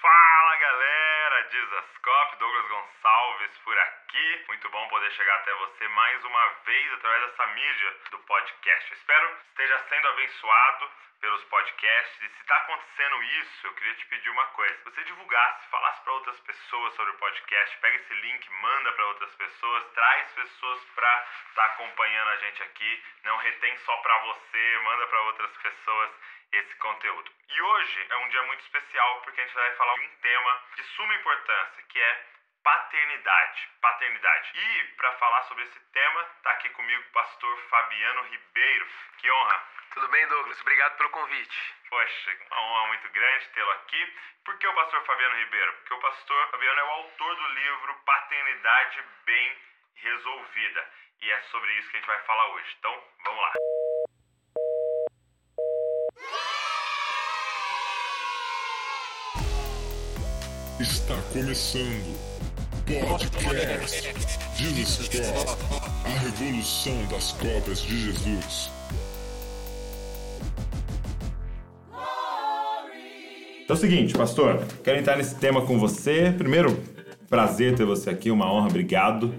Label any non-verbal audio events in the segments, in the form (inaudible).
Fala galera, Dizascope, Douglas Gonçalves por aqui. Muito bom poder chegar até você mais uma vez através dessa mídia do podcast. espero que esteja sendo abençoado pelos podcasts. E se está acontecendo isso, eu queria te pedir uma coisa: você divulgasse, falasse para outras pessoas sobre o podcast, pega esse link, manda para outras pessoas, traz pessoas para estar tá acompanhando a gente aqui. Não retém só para você, manda para outras pessoas esse conteúdo. E hoje é um dia muito especial porque a gente vai falar de um tema de suma importância, que é paternidade, paternidade. E para falar sobre esse tema, está aqui comigo o pastor Fabiano Ribeiro. Que honra. Tudo bem, Douglas? Obrigado pelo convite. Poxa, uma honra muito grande tê-lo aqui. Por que o pastor Fabiano Ribeiro? Porque o pastor Fabiano é o autor do livro Paternidade Bem Resolvida. E é sobre isso que a gente vai falar hoje. Então, vamos lá. Está começando Podcast Jesus Cop, a revolução das cópias de Jesus. Então é o seguinte, pastor, quero entrar nesse tema com você. Primeiro, prazer ter você aqui, uma honra, obrigado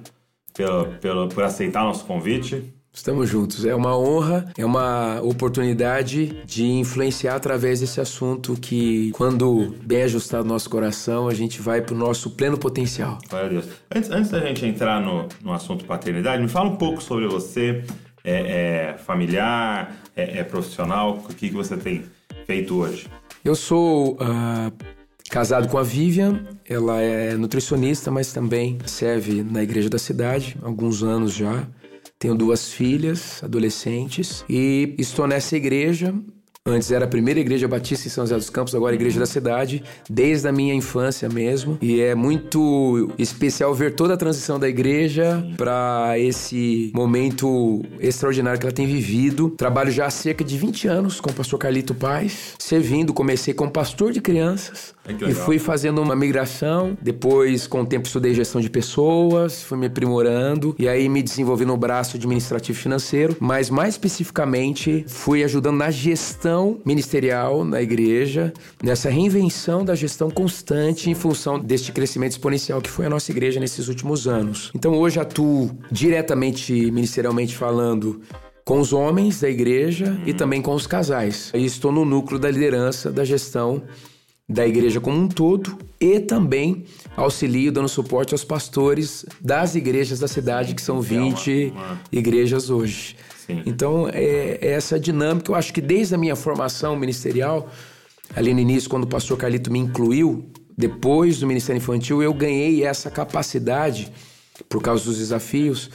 pelo, pelo, por aceitar nosso convite. Estamos juntos. É uma honra, é uma oportunidade de influenciar através desse assunto que, quando bem ajustado no nosso coração, a gente vai para o nosso pleno potencial. Glória a Deus. Antes, antes da gente entrar no, no assunto paternidade, me fala um pouco sobre você, é, é familiar, é, é, profissional, o que, que você tem feito hoje? Eu sou uh, casado com a Vivian, ela é nutricionista, mas também serve na igreja da cidade, há alguns anos já. Tenho duas filhas, adolescentes, e estou nessa igreja Antes era a primeira igreja batista em São José dos Campos, agora a igreja da cidade, desde a minha infância mesmo. E é muito especial ver toda a transição da igreja para esse momento extraordinário que ela tem vivido. Trabalho já há cerca de 20 anos com o pastor Carlito Paz, servindo. Comecei como pastor de crianças e fui fazendo uma migração. Depois, com o tempo, estudei gestão de pessoas, fui me aprimorando e aí me desenvolvi no braço administrativo financeiro, mas mais especificamente fui ajudando na gestão gestão ministerial na igreja, nessa reinvenção da gestão constante em função deste crescimento exponencial que foi a nossa igreja nesses últimos anos. Então hoje atuo diretamente ministerialmente falando com os homens da igreja uhum. e também com os casais. E estou no núcleo da liderança da gestão da igreja como um todo e também auxilio dando suporte aos pastores das igrejas da cidade, que são 20 igrejas hoje. Sim. Então, é, é essa dinâmica, eu acho que desde a minha formação ministerial, ali no início, quando o pastor Carlito me incluiu, depois do Ministério Infantil, eu ganhei essa capacidade, por causa dos desafios,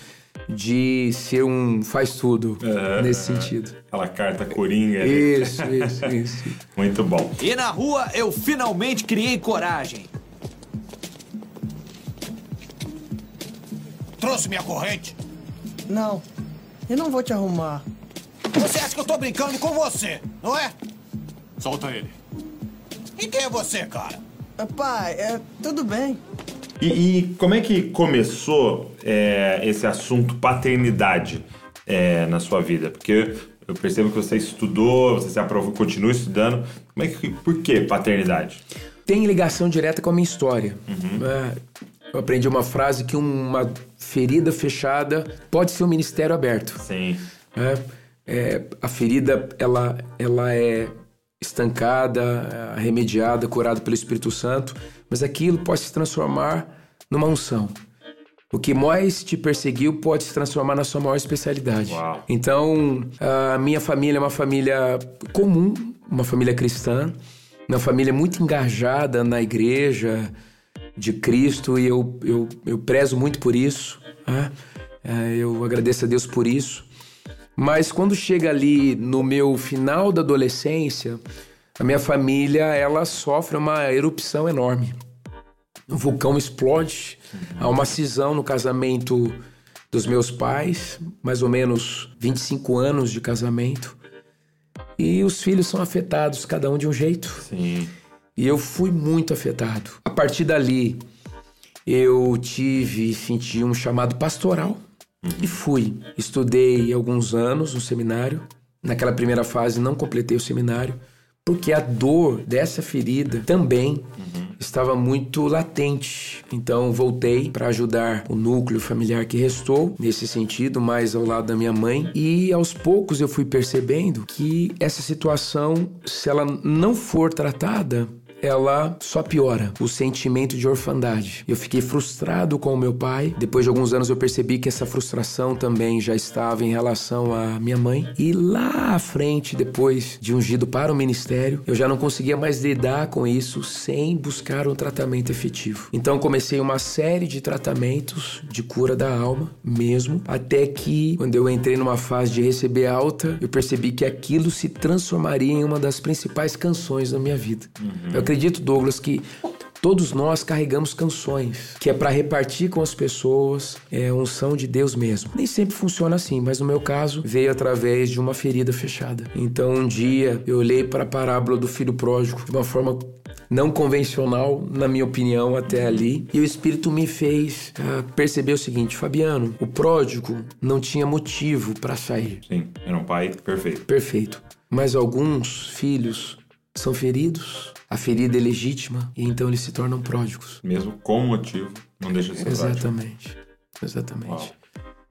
de ser um faz-tudo é, nesse sentido. Aquela carta coringa. Isso, isso, isso. (laughs) Muito bom. E na rua eu finalmente criei coragem. Trouxe minha corrente? Não. Eu não vou te arrumar. Você acha que eu tô brincando com você, não é? Solta ele. E quem é você, cara? Ah, pai, é, tudo bem. E, e como é que começou é, esse assunto paternidade é, na sua vida? Porque eu percebo que você estudou, você se aprovou, continua estudando. Como é que, por que paternidade? Tem ligação direta com a minha história. Uhum. É, eu aprendi uma frase que uma ferida fechada pode ser um ministério aberto. Sim. É, é, a ferida, ela, ela é estancada, remediada, curada pelo Espírito Santo, mas aquilo pode se transformar numa unção. O que mais te perseguiu pode se transformar na sua maior especialidade. Uau. Então, a minha família é uma família comum, uma família cristã, uma família muito engajada na igreja, de Cristo e eu, eu, eu prezo muito por isso. Né? É, eu agradeço a Deus por isso. Mas quando chega ali no meu final da adolescência, a minha família ela sofre uma erupção enorme. O vulcão explode, há uma cisão no casamento dos meus pais, mais ou menos 25 anos de casamento. E os filhos são afetados, cada um de um jeito. Sim. E eu fui muito afetado. A partir dali, eu tive, senti um chamado pastoral uhum. e fui. Estudei alguns anos no seminário. Naquela primeira fase, não completei o seminário, porque a dor dessa ferida também uhum. estava muito latente. Então voltei para ajudar o núcleo familiar que restou nesse sentido, mais ao lado da minha mãe, e aos poucos eu fui percebendo que essa situação, se ela não for tratada, ela só piora o sentimento de orfandade. Eu fiquei frustrado com o meu pai. Depois de alguns anos eu percebi que essa frustração também já estava em relação à minha mãe. E lá à frente, depois de ungido para o ministério, eu já não conseguia mais lidar com isso sem buscar um tratamento efetivo. Então comecei uma série de tratamentos de cura da alma mesmo, até que quando eu entrei numa fase de receber alta, eu percebi que aquilo se transformaria em uma das principais canções da minha vida. Uhum. Eu acredito, Douglas, que todos nós carregamos canções, que é para repartir com as pessoas, é unção de Deus mesmo. Nem sempre funciona assim, mas no meu caso veio através de uma ferida fechada. Então um dia eu olhei para a parábola do filho pródigo de uma forma não convencional, na minha opinião, até ali. E o Espírito me fez uh, perceber o seguinte: Fabiano, o pródigo não tinha motivo para sair. Sim, era um pai perfeito. Perfeito. Mas alguns filhos são feridos, a ferida é legítima e então eles se tornam pródigos. Mesmo com motivo, não deixa de ser Exatamente. Pródigo. Exatamente. Uau.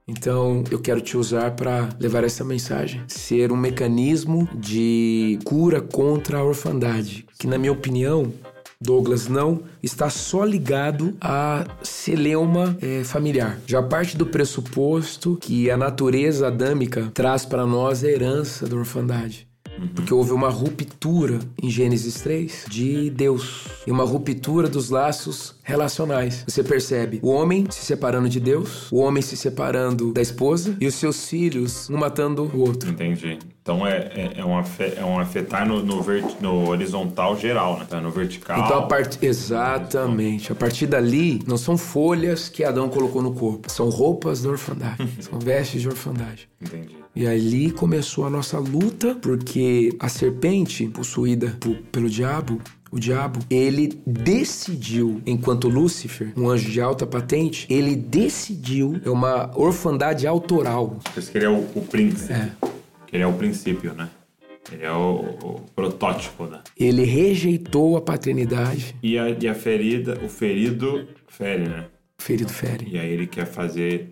Então, eu quero te usar para levar essa mensagem, ser um mecanismo de cura contra a orfandade, que na minha opinião Douglas não está só ligado a celeuma é, familiar. Já parte do pressuposto que a natureza adâmica traz para nós a herança da orfandade. Porque houve uma ruptura em Gênesis 3 de Deus e uma ruptura dos laços relacionais. Você percebe o homem se separando de Deus, o homem se separando da esposa e os seus filhos um matando o outro. Entendi. Então é, é, é, um, afet, é um afetar no, no, vert, no horizontal geral, né? Tá no vertical. Então a part... Exatamente. A partir dali, não são folhas que Adão colocou no corpo, são roupas da orfandade, (laughs) são vestes de orfandade. Entendi. E ali começou a nossa luta, porque a serpente, possuída pelo diabo, o diabo, ele decidiu, enquanto Lúcifer, um anjo de alta patente, ele decidiu, é uma orfandade autoral. Esse que ele é o, o príncipe. É. Ele é o princípio, né? Ele é o, o, protótipo, né? Ele rejeitou a paternidade. E a, e a ferida, o ferido fere, né? O ferido fere. E aí ele quer fazer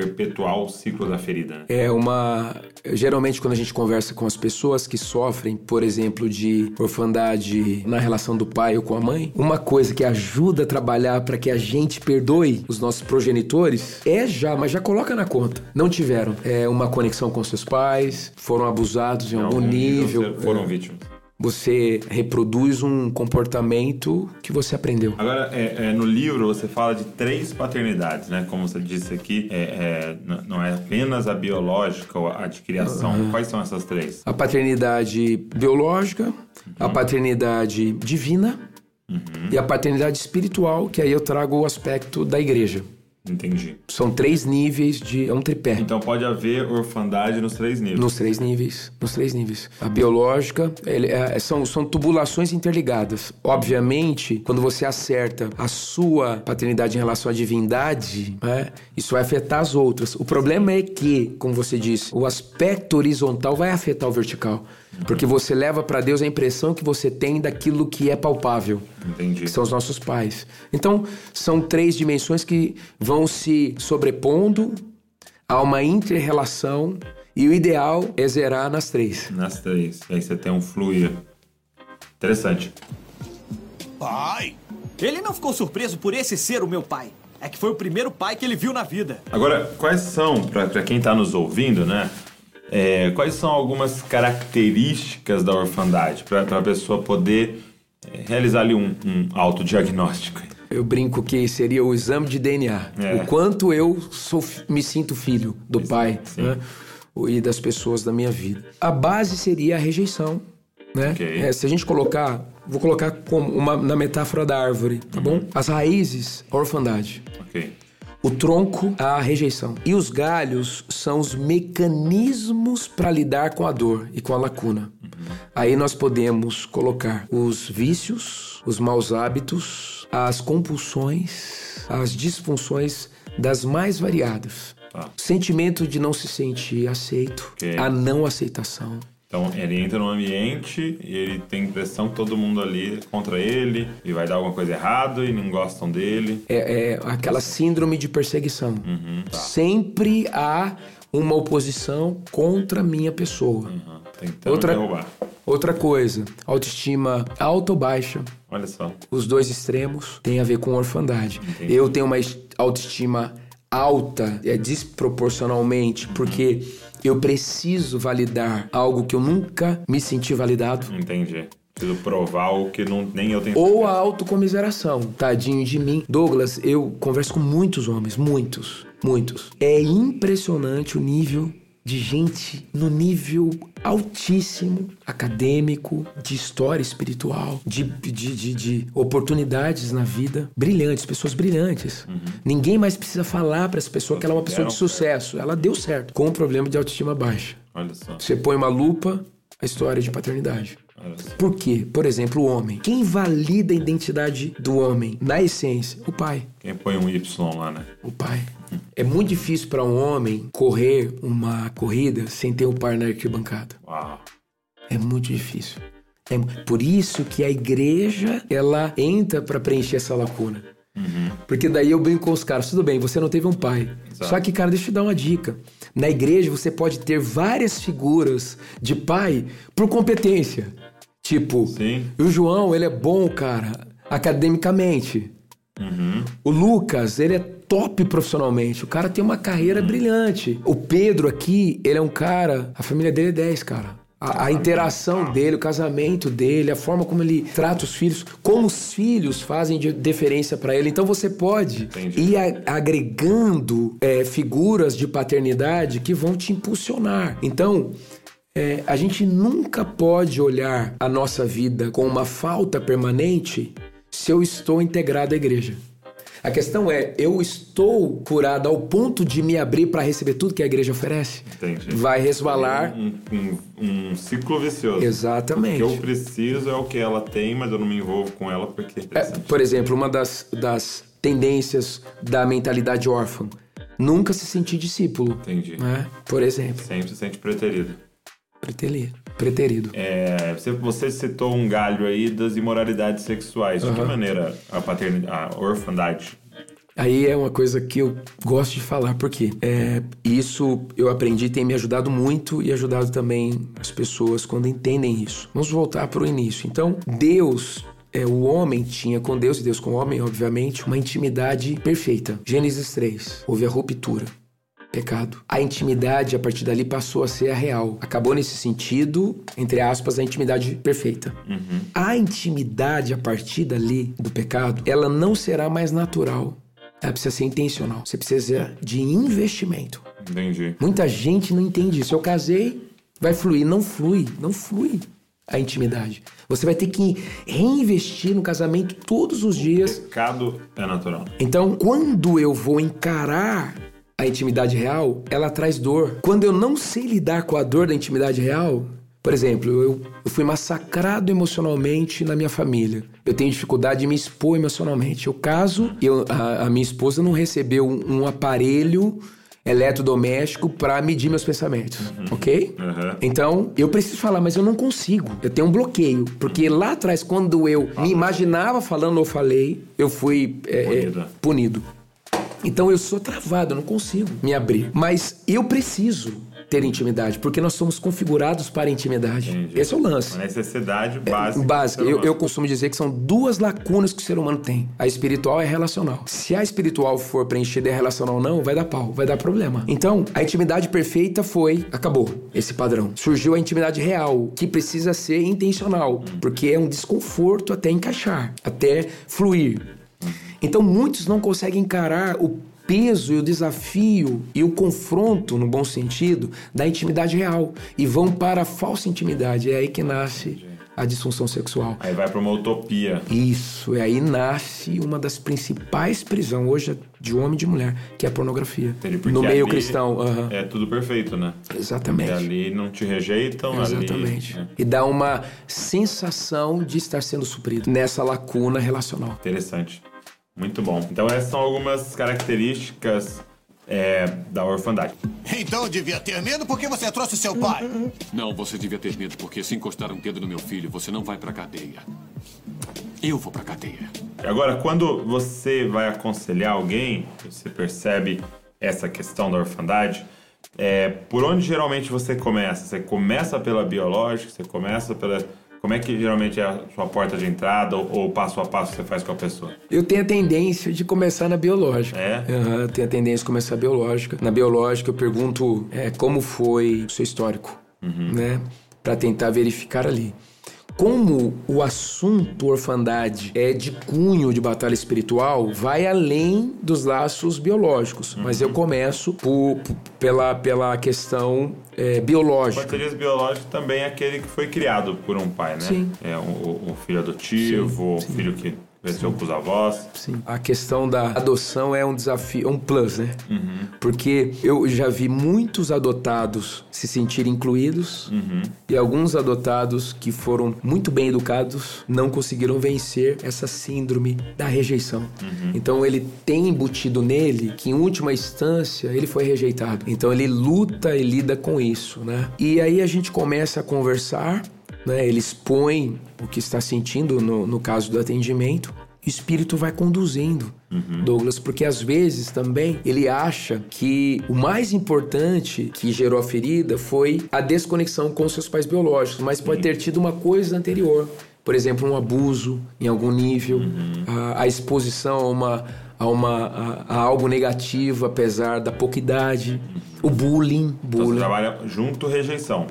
perpetuar o ciclo da ferida. Né? É uma. Geralmente, quando a gente conversa com as pessoas que sofrem, por exemplo, de orfandade na relação do pai ou com a mãe, uma coisa que ajuda a trabalhar para que a gente perdoe os nossos progenitores é já, mas já coloca na conta. Não tiveram é, uma conexão com seus pais, foram abusados em algum nível. Foram é, vítimas você reproduz um comportamento que você aprendeu. Agora, é, é, no livro você fala de três paternidades, né? Como você disse aqui, é, é não é apenas a biológica ou a de criação. Uhum. Quais são essas três? A paternidade biológica, uhum. a paternidade divina uhum. e a paternidade espiritual, que aí eu trago o aspecto da igreja. Entendi. São três níveis de. É um tripé. Então pode haver orfandade nos três níveis. Nos três níveis. Nos três níveis. A biológica ele, é, são, são tubulações interligadas. Obviamente, quando você acerta a sua paternidade em relação à divindade, né, isso vai afetar as outras. O problema é que, como você disse, o aspecto horizontal vai afetar o vertical. Porque você leva para Deus a impressão que você tem daquilo que é palpável. Entendi. Que são os nossos pais. Então, são três dimensões que vão se sobrepondo a uma inter-relação e o ideal é zerar nas três. Nas três. E aí você tem um fluir. Interessante. Pai! Ele não ficou surpreso por esse ser o meu pai. É que foi o primeiro pai que ele viu na vida. Agora, quais são, para quem está nos ouvindo, né? É, quais são algumas características da orfandade para a pessoa poder é, realizar ali um, um autodiagnóstico? Eu brinco que seria o exame de DNA. É. O quanto eu sou, me sinto filho do pai né? e das pessoas da minha vida. A base seria a rejeição. Né? Okay. É, se a gente colocar, vou colocar como uma, na metáfora da árvore, tá uhum. bom? As raízes, a orfandade. Okay. O tronco, a rejeição. E os galhos são os mecanismos para lidar com a dor e com a lacuna. Aí nós podemos colocar os vícios, os maus hábitos, as compulsões, as disfunções das mais variadas. Ah. Sentimento de não se sentir aceito, okay. a não aceitação. Então ele entra no ambiente e ele tem impressão que todo mundo ali é contra ele e vai dar alguma coisa errada e não gostam dele. É, é aquela síndrome de perseguição. Uhum, tá. Sempre há uma oposição contra a minha pessoa. Uhum. Tentando Outra- derrubar. Outra coisa, autoestima alta ou baixa. Olha só. Os dois extremos têm a ver com orfandade. Entendi. Eu tenho uma es- autoestima alta, é desproporcionalmente, porque eu preciso validar algo que eu nunca me senti validado. Entendi. Preciso provar o que não, nem eu tenho Ou a certeza. autocomiseração. Tadinho de mim. Douglas, eu converso com muitos homens, muitos, muitos. É impressionante o nível de gente no nível altíssimo acadêmico, de história espiritual, de, de, de, de oportunidades na vida. Brilhantes, pessoas brilhantes. Ninguém mais precisa falar para essa pessoa que ela é uma pessoa de deram sucesso. Ela deu certo, com um problema de autoestima baixa. Olha só. Você põe uma lupa, a história de paternidade. Por quê? Por exemplo, o homem. Quem valida a identidade do homem, na essência? O pai. Quem põe um Y lá, né? O pai. É muito difícil para um homem correr uma corrida sem ter o par na arquibancada. Uau. É muito difícil. É por isso que a igreja ela entra para preencher essa lacuna. Porque daí eu brinco com os caras, tudo bem, você não teve um pai. Exato. Só que, cara, deixa eu te dar uma dica. Na igreja você pode ter várias figuras de pai por competência. Tipo, Sim. o João, ele é bom, cara, academicamente. Uhum. O Lucas, ele é top profissionalmente. O cara tem uma carreira brilhante. O Pedro aqui, ele é um cara. A família dele é 10, cara. A, a interação dele, o casamento dele, a forma como ele trata os filhos, como os filhos fazem de deferência pra ele. Então você pode Entendi. ir a- agregando é, figuras de paternidade que vão te impulsionar. Então, é, a gente nunca pode olhar a nossa vida com uma falta permanente se eu estou integrado à igreja. A questão é, eu estou curado ao ponto de me abrir para receber tudo que a igreja oferece? Entendi. Vai resvalar. Um, um, um ciclo vicioso. Exatamente. O que eu preciso é o que ela tem, mas eu não me envolvo com ela porque é É, por exemplo, uma das, das tendências da mentalidade órfã, nunca se sentir discípulo. Entendi. Né? Por exemplo, Sempre se sente preterido. preterido. Preterido. É, você, você citou um galho aí das imoralidades sexuais. De que maneira a paternidade, a orfandade Aí é uma coisa que eu gosto de falar, porque é, isso eu aprendi tem me ajudado muito e ajudado também as pessoas quando entendem isso. Vamos voltar para o início. Então, Deus, é, o homem tinha com Deus e Deus com o homem, obviamente, uma intimidade perfeita. Gênesis 3, houve a ruptura. Pecado. A intimidade, a partir dali, passou a ser a real. Acabou nesse sentido, entre aspas, a intimidade perfeita. A intimidade, a partir dali, do pecado, ela não será mais natural. Ela precisa ser intencional. Você precisa de investimento. Entendi. Muita gente não entende isso. Eu casei, vai fluir. Não flui, não flui a intimidade. Você vai ter que reinvestir no casamento todos os dias Pecado é natural. então, quando eu vou encarar a intimidade real, ela traz dor. Quando eu não sei lidar com a dor da intimidade real, por exemplo, eu, eu fui massacrado emocionalmente na minha família. Eu tenho dificuldade de me expor emocionalmente. Eu caso eu- a, a minha esposa não recebeu um, um aparelho eletrodoméstico para medir meus pensamentos, ok? Uhum. Então, eu preciso falar, mas eu não consigo. Eu tenho um bloqueio. Porque lá atrás, quando eu me imaginava falando ou falei, eu fui é, é, Punido. Então eu sou travado, eu não consigo me abrir. Mas eu preciso ter intimidade, porque nós somos configurados para intimidade. Entendi. Esse é o lance. Uma necessidade básica. Básico. do ser Eu, eu costumo dizer que são duas lacunas que o ser humano tem. A espiritual e a relacional. Se a espiritual for preenchida e a relacional não, vai dar pau, vai dar problema. Então, a intimidade perfeita foi, acabou esse padrão. Surgiu a intimidade real, que precisa ser intencional, porque é um desconforto até encaixar, até fluir. Então, muitos não conseguem encarar o peso e o desafio e o confronto, no bom sentido, da intimidade real e vão para a falsa intimidade. É aí que nasce a disfunção sexual. Aí vai pra uma utopia. Isso, e aí nasce uma das principais prisões hoje de homem e de mulher, que é a pornografia. No meio cristão. aham. É tudo perfeito, né? Exatamente. E ali não te rejeitam, Exatamente. ali... é. E dá uma sensação de estar sendo suprido nessa lacuna relacional. Interessante. Muito bom. Então essas são algumas características é, da orfandade. Então eu devia ter medo porque você trouxe seu pai. Não, você devia ter medo, porque se encostar um dedo no meu filho, você não vai pra cadeia. Eu vou pra cadeia. Agora, quando você vai aconselhar alguém, você percebe essa questão da orfandade, é, por onde geralmente você começa? Você começa pela biológica, você começa pela como é que geralmente é a sua porta de entrada ou, ou passo a passo você faz com a pessoa? Eu tenho a tendência de começar na biológica. É? Uhum, eu tenho a tendência de começar na biológica. Na biológica eu pergunto é, como foi o seu histórico, Uhum. né? Pra tentar verificar ali. Como o assunto orfandade é de cunho de batalha espiritual, vai além dos laços biológicos. Mas Uhum. eu começo por- por- pela, pela questão é, biológica. Parcerias biológicas também é aquele que foi criado por um pai, né? Sim. É um, um filho adotivo, o filho que cresceu com os avós. Sim. A questão da adoção é um desafio, é um plus, né? Porque eu já vi muitos adotados se sentirem incluídos e alguns adotados que foram muito bem educados não conseguiram vencer essa síndrome da rejeição. Então ele tem embutido nele que em última instância ele foi rejeitado. Então ele luta e lida com isso, né? E aí a gente começa a conversar né? Ele expõe o que está sentindo no, no caso do atendimento. O espírito vai conduzindo, Douglas, porque às vezes também ele acha que o mais importante que gerou a ferida foi a desconexão com seus pais biológicos, mas pode ter tido uma coisa anterior. Por exemplo, um abuso em algum nível, a, a exposição a, uma, a, uma, a, a algo negativo, apesar da pouca idade, o bullying. Então você bullying. trabalha junto rejeição.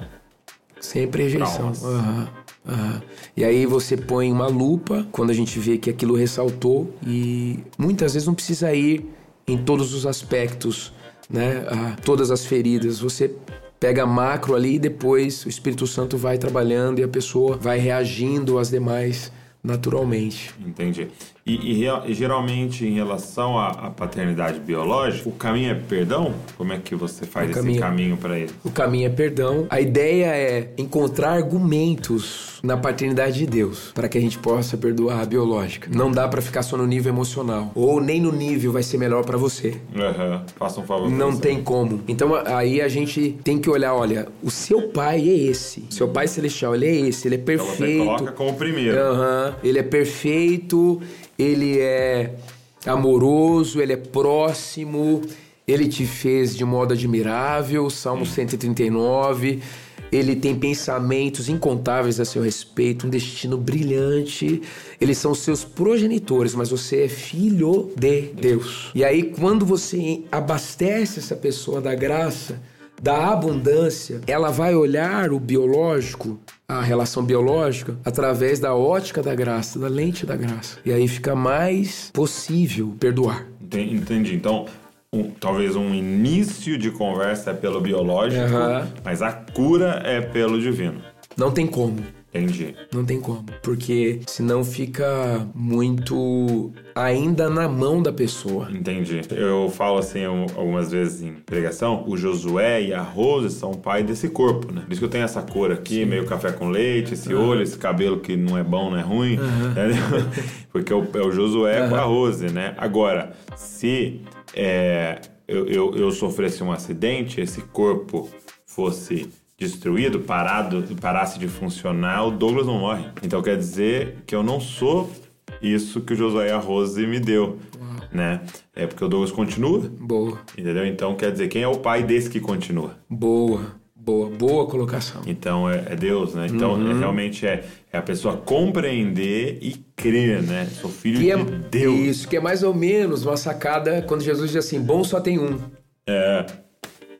Sempre rejeição. Aham. E aí você põe uma lupa quando a gente vê que aquilo ressaltou e muitas vezes não precisa ir em todos os aspectos, né? Ah, todas as feridas. Você pega macro ali e depois o Espírito Santo vai trabalhando e a pessoa vai reagindo às demais naturalmente. Entendi. E, e geralmente, em relação à, à paternidade biológica, o caminho é perdão? Como é que você faz O esse caminho- caminho para ele? O caminho é perdão. A ideia é encontrar argumentos na paternidade de Deus para que a gente possa perdoar a biológica. Não dá para ficar só no nível emocional ou nem no nível vai ser melhor para você. Aham. Faça um favor. Não você. tem como. Então aí a gente tem que olhar, olha, o seu pai é esse. Seu pai celestial, ele é esse, ele é Então você perfeito. coloca como primeiro. Aham. Ele é perfeito, ele é amoroso, ele é próximo, ele te fez de modo admirável, Salmo 139. Ele tem pensamentos incontáveis a seu respeito, um destino brilhante. Eles são seus progenitores, mas você é filho de Deus. E aí, quando você abastece essa pessoa da graça, da abundância, ela vai olhar o biológico, a relação biológica, através da ótica da graça, da lente da graça. E aí fica mais possível perdoar. Enten- Entendi. Então, um- talvez um início de conversa é pelo biológico, Aham. mas a cura é pelo divino. Não tem como. Entendi. Não tem como. Porque senão fica muito ainda na mão da pessoa. Entendi. Eu falo assim um- algumas vezes em pregação, o Josué e a Rose são pai desse corpo, né? Por isso que eu tenho essa cor aqui, meio café com leite, esse olho, esse cabelo que não é bom, não é ruim, entendeu? (laughs) Porque é o, é o Josué com a Rose, né? Agora, se é, eu, eu, eu sofresse um acidente, esse corpo fosse destruído, parado, parasse de funcionar, o Douglas não morre. Então quer dizer que eu não sou isso que o Josué e a Rose me deu, né? É porque o Douglas continua, Boa, entendeu? Então quer dizer, quem é o pai desse que continua? boa, boa, boa colocação. Então é, é Deus, né? Então Uhum. é, realmente é, é a pessoa compreender e crer, né? Sou filho Que é, de Deus. Isso, que é mais ou menos uma sacada quando Jesus diz assim: bom só tem um. É.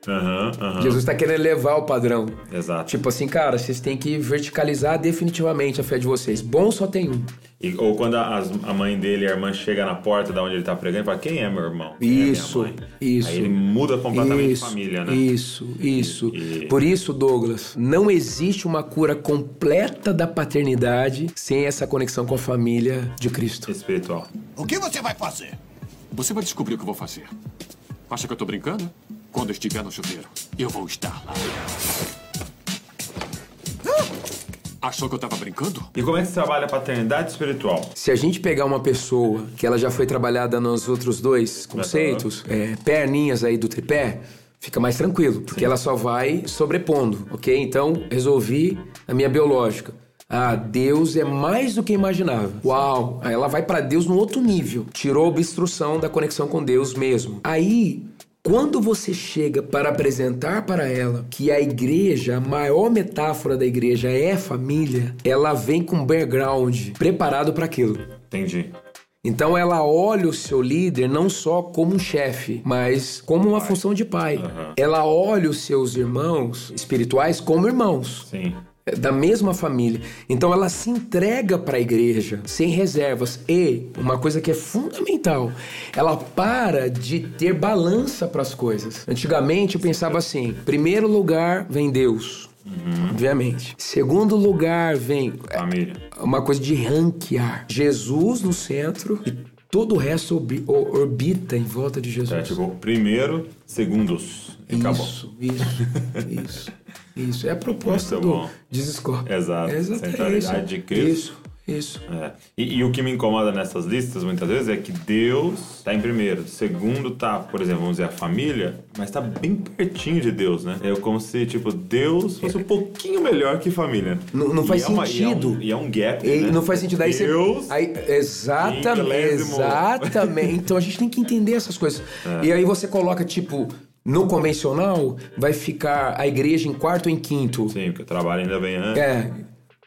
Aham, aham. Jesus está querendo levar o padrão. Exato. Tipo assim, cara, vocês têm que verticalizar definitivamente a fé de vocês. Bom só tem um. E- ou quando a, a mãe dele, a irmã, chega na porta da onde ele tá pregando e fala: Quem é meu irmão? Quem é Isso, mãe?" isso. Aí ele muda completamente isso, a família, né? Isso, isso. E- e- Por isso, Douglas, não existe uma cura completa da paternidade sem essa conexão com a família de Cristo. Espiritual. O que você vai fazer? Você vai descobrir o que eu vou fazer. Acha que eu tô brincando? Quando estiver no chuveiro, eu vou estar lá. Achou que eu tava brincando? E como é que você trabalha a paternidade espiritual? Se a gente pegar uma pessoa que ela já foi trabalhada nos outros dois conceitos, é, perninhas aí do tripé, fica mais tranquilo, porque ela só vai sobrepondo, ok? Então, resolvi a minha biológica. Ah, Deus é mais do que imaginava. Uau! Aí ela vai para Deus no outro nível. Tirou a obstrução da conexão com Deus mesmo. Aí quando você chega para apresentar para ela que a igreja, a maior metáfora da igreja é família, ela vem com background preparado para aquilo. Entendi. Então ela olha o seu líder não só como um chefe, mas como uma função de pai. Uhum. Ela olha os seus irmãos espirituais como irmãos Sim. Da mesma família. Então ela se entrega para a igreja sem reservas e uma coisa que é fundamental, ela para de ter balança para as coisas. Antigamente eu pensava assim: primeiro lugar vem Deus. Obviamente. Segundo lugar vem Família. uma coisa de ranquear. Jesus no centro e todo o resto orbi- orbita em volta de Jesus. É tipo, primeiro, segundos. E acabou. Isso, isso, isso. É a proposta Muito do bom. Exato. Centralidade de Cristo. Isso, isso. É. E, e o que me incomoda nessas listas, muitas vezes, é que Deus está em primeiro. Segundo tá, por exemplo, vamos dizer, a família, mas tá bem pertinho de Deus, né? É como se, tipo, Deus fosse um pouquinho melhor que família. Não- não E faz é uma- e é um- sentido. E é um, gap, E né? não faz sentido. Aí Deus... você. Aí, exatamente. Exatamente. Então a gente tem que entender essas coisas. É. E aí você coloca, tipo, no convencional, vai ficar a igreja em quarto ou em quinto. Sim, porque o trabalho ainda vem antes. É.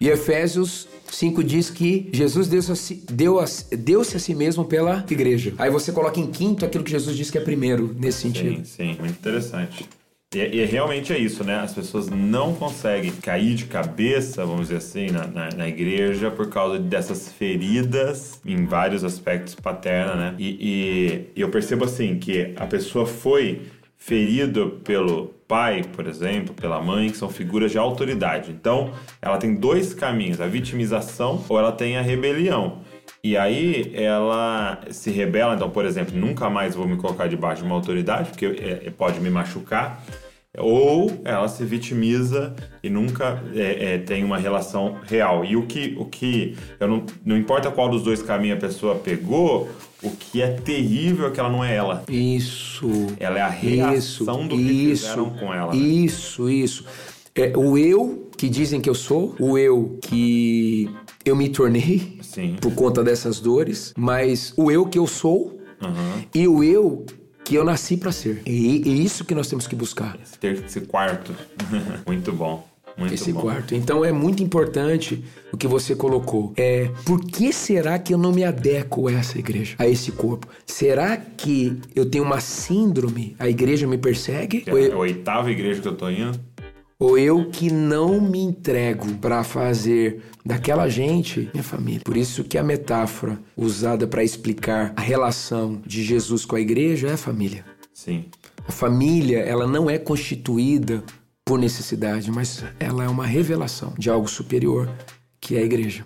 E Efésios 5 diz que Jesus deu-se a, si- deu a, deu-se a si mesmo pela igreja. Aí você coloca em quinto aquilo que Jesus disse que é primeiro, nesse sentido. Sim, sim, muito interessante. E, e realmente é isso, né? As pessoas não conseguem cair de cabeça, vamos dizer assim, na, na, na igreja por causa dessas feridas em vários aspectos paterna, né? E- e eu percebo assim que a pessoa foi ferido pelo pai, por exemplo, pela mãe, que são figuras de autoridade. Então, ela tem dois caminhos: a vitimização ou ela tem a rebelião. E aí ela se rebela, então, por exemplo, nunca mais vou me colocar debaixo de uma autoridade, porque é, é, pode me machucar. Ou ela se vitimiza e nunca é, é, tem uma relação real. E o que, o que eu não, não importa qual dos dois caminhos a pessoa pegou, o que é terrível é que ela não é ela. Isso. Ela é a reação do que fizeram com ela, né? Isso, isso. É, o eu que dizem que eu sou, o eu que eu me tornei Sim. por conta dessas dores, mas o eu que eu sou Uhum. e o eu que eu nasci pra ser. E, e isso que nós temos que buscar. Esse, ter- esse quarto. (laughs) muito bom. Muito esse bom. quarto. Então é muito importante o que você colocou. É por que será que eu não me adequo a essa igreja, a esse corpo? Será que eu tenho uma síndrome? A igreja me persegue? É eu- a oitava igreja que eu tô indo. ou eu que não me entrego para fazer daquela gente minha família. Por isso que a metáfora usada para explicar a relação de Jesus com a igreja é a família. Sim. A família, ela não é constituída por necessidade, mas ela é uma revelação de algo superior, que é a igreja.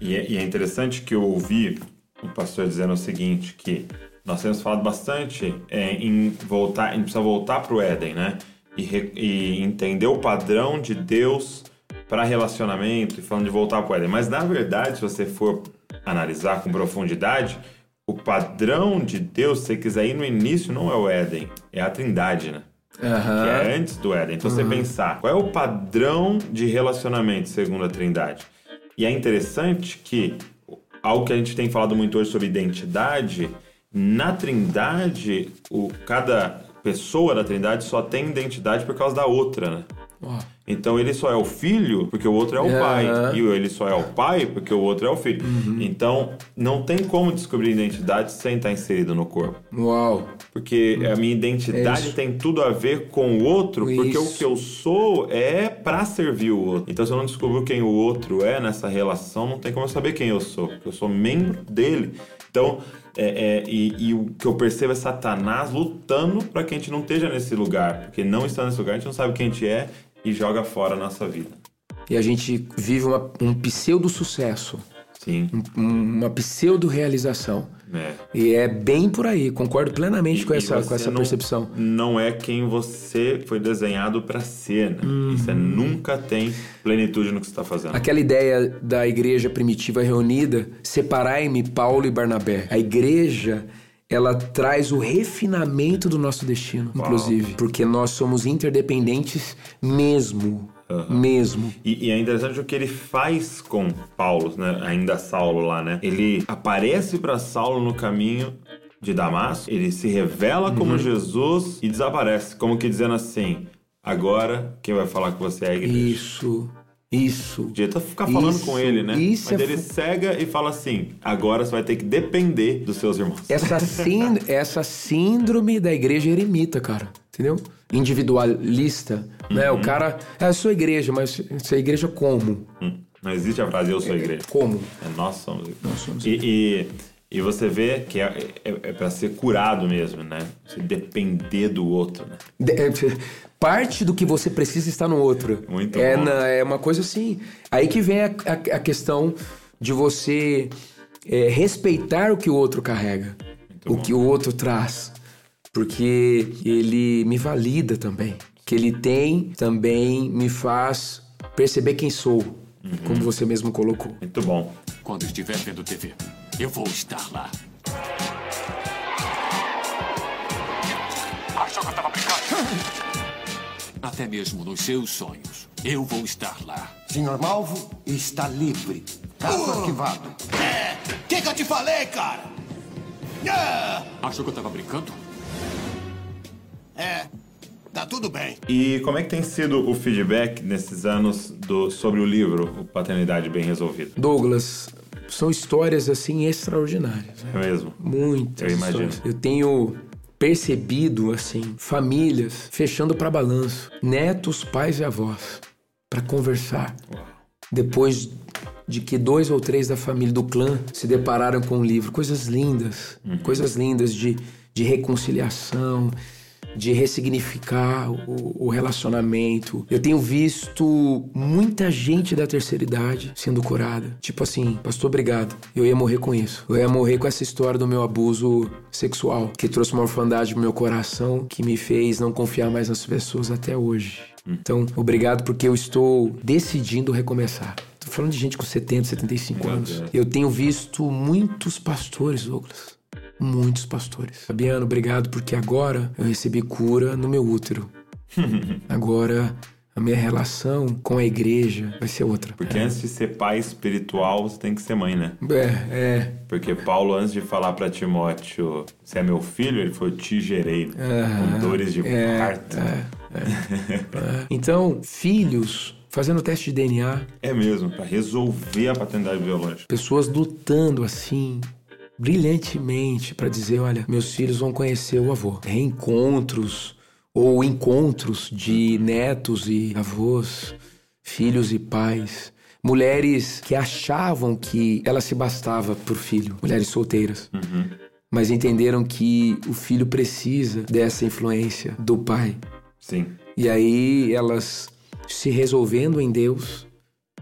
E é, e é interessante que eu ouvi o pastor dizendo o seguinte, que nós temos falado bastante é, em voltar, a gente precisa voltar para o Éden, né? E, re- e entender o padrão de Deus para relacionamento, e falando de voltar para o Éden. Mas na verdade, se você for analisar com profundidade, o padrão de Deus, se você quiser ir no início, não é o Éden, é a Trindade, né? Que é antes do Éden. Então você pensar, qual é o padrão de relacionamento segundo a Trindade? E é interessante que algo que a gente tem falado muito hoje sobre identidade, na Trindade, o, cada pessoa da Trindade só tem identidade por causa da outra, né? Então ele só é o filho porque o outro é o pai. E ele só é o pai porque o outro é o filho. Então não tem como descobrir identidade sem estar inserido no corpo. Uau! Porque a minha identidade Isso. tem tudo a ver com o outro, porque o Isso. que eu sou é pra servir o outro. Então, se eu não descobrir quem o outro é nessa relação, não tem como eu saber quem eu sou, porque eu sou membro dele. Então, é, é, e, e o que eu percebo é Satanás lutando para que a gente não esteja nesse lugar, porque não está nesse lugar, a gente não sabe quem a gente é e joga fora a nossa vida. E a gente vive uma- um pseudo-sucesso. Sim. Um- uma pseudo-realização. É. E é bem por aí, concordo plenamente com E essa, você com essa não- percepção. Não é quem você foi desenhado pra ser, né? E você nunca tem plenitude no que você tá fazendo. Aquela ideia da igreja primitiva reunida, separai-me Paulo e Barnabé. A igreja, ela traz o refinamento do nosso destino, inclusive, porque nós somos interdependentes mesmo, mesmo. E, e é interessante o que ele faz com Paulo, né? Ainda Saulo lá, né? Ele aparece pra Saulo no caminho de Damasco, ele se revela Uhum. como Jesus e desaparece, como que dizendo assim: agora quem vai falar com você é a igreja. Isso, isso. Podia até ficar falando Isso, com ele, né? isso Mas é ele fu- cega e fala assim: agora você vai ter que depender dos seus irmãos. Essa, sínd- (laughs) essa síndrome da igreja eremita, cara. Entendeu? Individualista. Né? Uhum. O cara. Ah, eu sou igreja, mas é igreja como? Hum, Não existe a frase eu sou a igreja. Como? É nós somos. Nós somos e, e, e você vê que é, é, é para ser curado mesmo, né? Você depender do outro, né? De- é, Parte do que você precisa está no outro. Muito é, bom. na- é uma coisa assim. Aí que vem a, a- a questão de você é, respeitar o que o outro carrega, o que o outro traz. Porque ele me valida também. O que ele tem também me faz perceber quem sou, Uhum. como você mesmo colocou. Muito bom. Quando estiver vendo TV, eu vou estar lá. Achou que eu tava brincando? Até mesmo nos seus sonhos, eu vou estar lá. Senhor Malvo está livre. Caso arquivado. É, que que eu te falei, cara? É, Achou que eu tava brincando? é, tá tudo bem. E como é que tem sido o feedback nesses anos do, sobre o livro, o Paternidade Bem Resolvida? Douglas, são histórias assim extraordinárias. né? É mesmo? Muitas Eu imagino. histórias. Eu tenho percebido assim famílias fechando para balanço, netos, pais e avós para conversar. Depois de que dois ou três da família do clã se depararam com o livro, coisas lindas, coisas lindas de, de reconciliação, de ressignificar o, o relacionamento. Eu tenho visto muita gente da terceira idade sendo curada. Tipo assim, pastor, obrigado. Eu ia morrer com isso. Eu ia morrer com essa história do meu abuso sexual, que trouxe uma orfandade pro meu coração, que me fez não confiar mais nas pessoas até hoje. Então, obrigado porque eu estou decidindo recomeçar. Tô falando de gente com 70, 75 Meu anos. Eu tenho visto muitos pastores, Douglas. Muitos pastores. Fabiano, obrigado porque agora eu recebi cura no meu útero. (laughs) agora a minha relação com a igreja vai ser outra. Porque antes de ser pai espiritual, você tem que ser mãe, né? É, é. Porque Paulo, antes de falar pra Timóteo, você é meu filho, ele foi te gerei com dores de é, parto. É. (laughs) Então, filhos fazendo teste de DNA, É mesmo, pra resolver a paternidade biológica. pessoas lutando assim brilhantemente para dizer, olha, meus filhos vão conhecer o avô. Reencontros ou encontros de netos e avós, filhos e pais. Mulheres que achavam que ela se bastava por filho, mulheres solteiras. Mas entenderam que o filho precisa dessa influência do pai. Sim. E aí elas se resolvendo em Deus,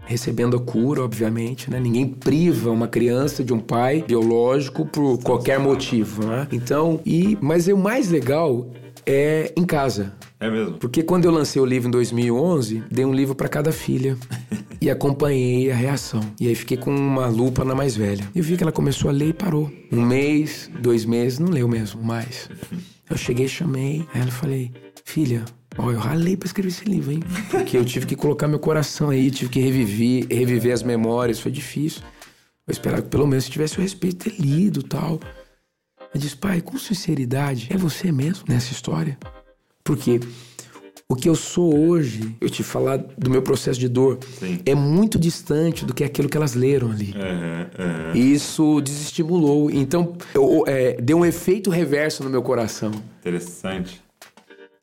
recebendo a cura, obviamente, né? Ninguém priva uma criança de um pai biológico por qualquer motivo, né? Então, e mas o mais legal é em casa. É mesmo. Porque quando eu lancei o livro em 2011, dei um livro para cada filha (laughs) e acompanhei a reação. E aí fiquei com uma lupa na mais velha. E eu vi que ela começou a ler e parou. Um mês, dois meses, não leu mesmo mais. (laughs) Eu cheguei, chamei, aí ela falei: "Filha, ó, eu ralei pra escrever esse livro, hein? Porque eu tive que colocar meu coração aí, tive que reviver, reviver as memórias, foi difícil. Eu esperava que pelo menos tivesse o respeito de ter lido e tal. Eu disse, pai, com sinceridade, é você mesmo nessa história? Porque o que eu sou hoje, eu te falar do meu processo de dor, Sim. é muito distante do que aquilo que elas leram ali. Aham, aham. E isso desestimulou. Então, eu- é, deu um efeito reverso no meu coração. Interessante.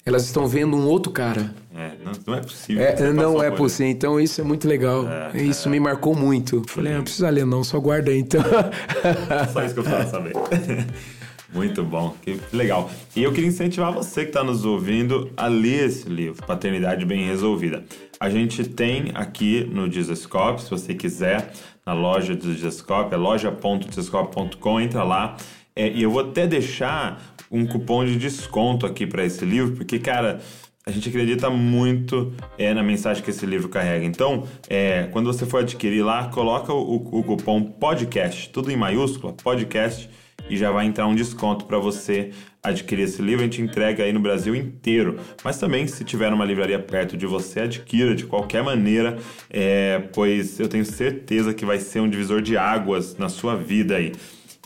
Elas estão vendo um outro cara. É, não, não é possível. É, não é possível. Então, isso é muito legal. É, isso me marcou muito. Falei, ah, não precisa ler não, só guarda aí então. (laughs) Só isso que eu precisava saber. (laughs) Muito bom, que legal. E eu queria incentivar você que está nos ouvindo a ler esse livro, Paternidade Bem Resolvida. a gente tem aqui no Dizescope, se você quiser, na loja do Dizescope, é loja.dizescope.com, entra lá. É, e eu vou até deixar um cupom de desconto aqui para esse livro, porque, cara, a gente acredita muito é, na mensagem que esse livro carrega. Então, é, quando você for adquirir lá, coloca o, o cupom podcast, tudo em maiúscula, podcast, e já vai entrar um desconto para você adquirir esse livro. A gente entrega aí no Brasil inteiro. Mas também, se tiver uma livraria perto de você, adquira de qualquer maneira, é, pois eu tenho certeza que vai ser um divisor de águas na sua vida aí.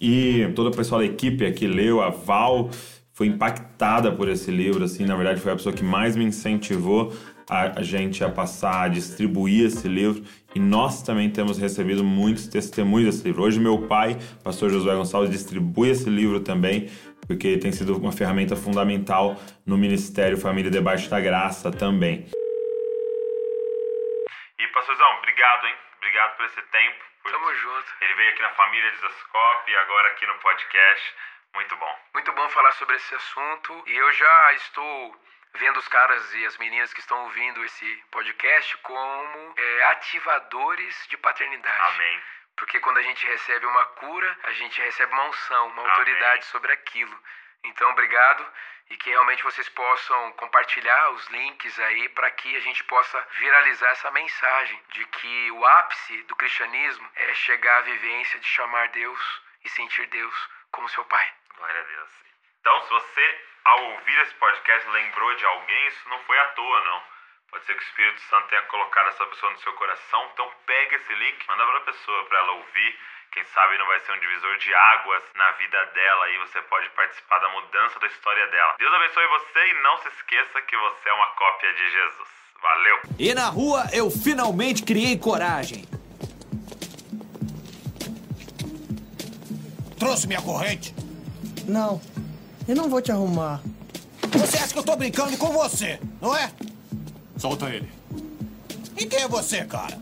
E todo o pessoal da equipe aqui leu, a Val foi impactada por esse livro, assim, na verdade foi a pessoa que mais me incentivou a, a, gente a passar a distribuir esse livro e nós também temos recebido muitos testemunhos desse livro. Hoje meu pai, pastor Josué Gonçalves, distribui esse livro também porque tem sido uma ferramenta fundamental no Ministério Família Debaixo da Graça também. E pastorzão, obrigado, hein? Obrigado por esse tempo. Tamo junto. Ele veio aqui na família de Zascope e agora aqui no podcast. Muito bom. Muito bom falar sobre esse assunto. E eu já estou vendo os caras e as meninas que estão ouvindo esse podcast como é, ativadores de paternidade. Amém. Porque quando a gente recebe uma cura, a gente recebe uma unção, uma Amém. autoridade sobre aquilo. Então, obrigado e que realmente vocês possam compartilhar os links aí para que a gente possa viralizar essa mensagem de que o ápice do cristianismo é chegar à vivência de chamar Deus e sentir Deus como seu pai. Glória a Deus. Então, se você, ao ouvir esse podcast, lembrou de alguém, isso não foi à toa, não. Pode ser que o Espírito Santo tenha colocado essa pessoa no seu coração. Então, pega esse link, manda para a pessoa, para ela ouvir. Quem sabe não vai ser um divisor de águas na vida dela e você pode participar da mudança da história dela. Deus abençoe você e não se esqueça que você é uma cópia de Jesus. Valeu! E na rua eu finalmente criei coragem. Trouxe minha corrente? Não, eu não vou te arrumar. Você acha que eu tô brincando com você, não é? Solta ele. E quem é você, cara?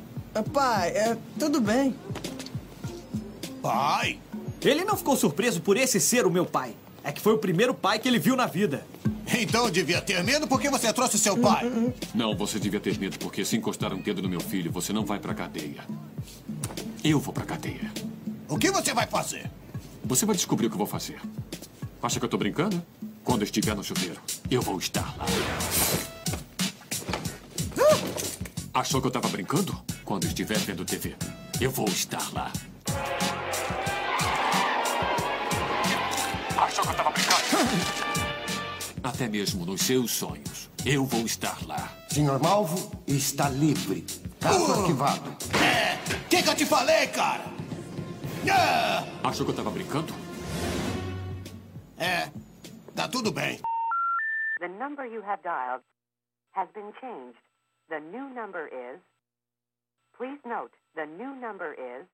Pai, é, tudo bem. Pai? Ele não ficou surpreso por esse ser o meu pai. É que foi o primeiro pai que ele viu na vida. Então devia ter medo porque você trouxe seu pai. Não, você devia ter medo porque se encostar um dedo no meu filho, você não vai pra cadeia. Eu vou pra cadeia. O que você vai fazer? Você vai descobrir o que eu vou fazer. Acha que eu tô brincando? Quando eu estiver no chuveiro, eu vou estar lá. Achou que eu tava brincando? Quando estiver vendo TV, eu vou estar lá. Achou que eu tava brincando? (laughs) Até mesmo nos seus sonhos, eu vou estar lá. Senhor Malvo está livre. Caso uh, arquivado. É, o que, que eu te falei, cara? É. Achou que eu tava brincando? É, tá tudo bem. The number you have dialed has been changed. The new number is. Please note, the new number is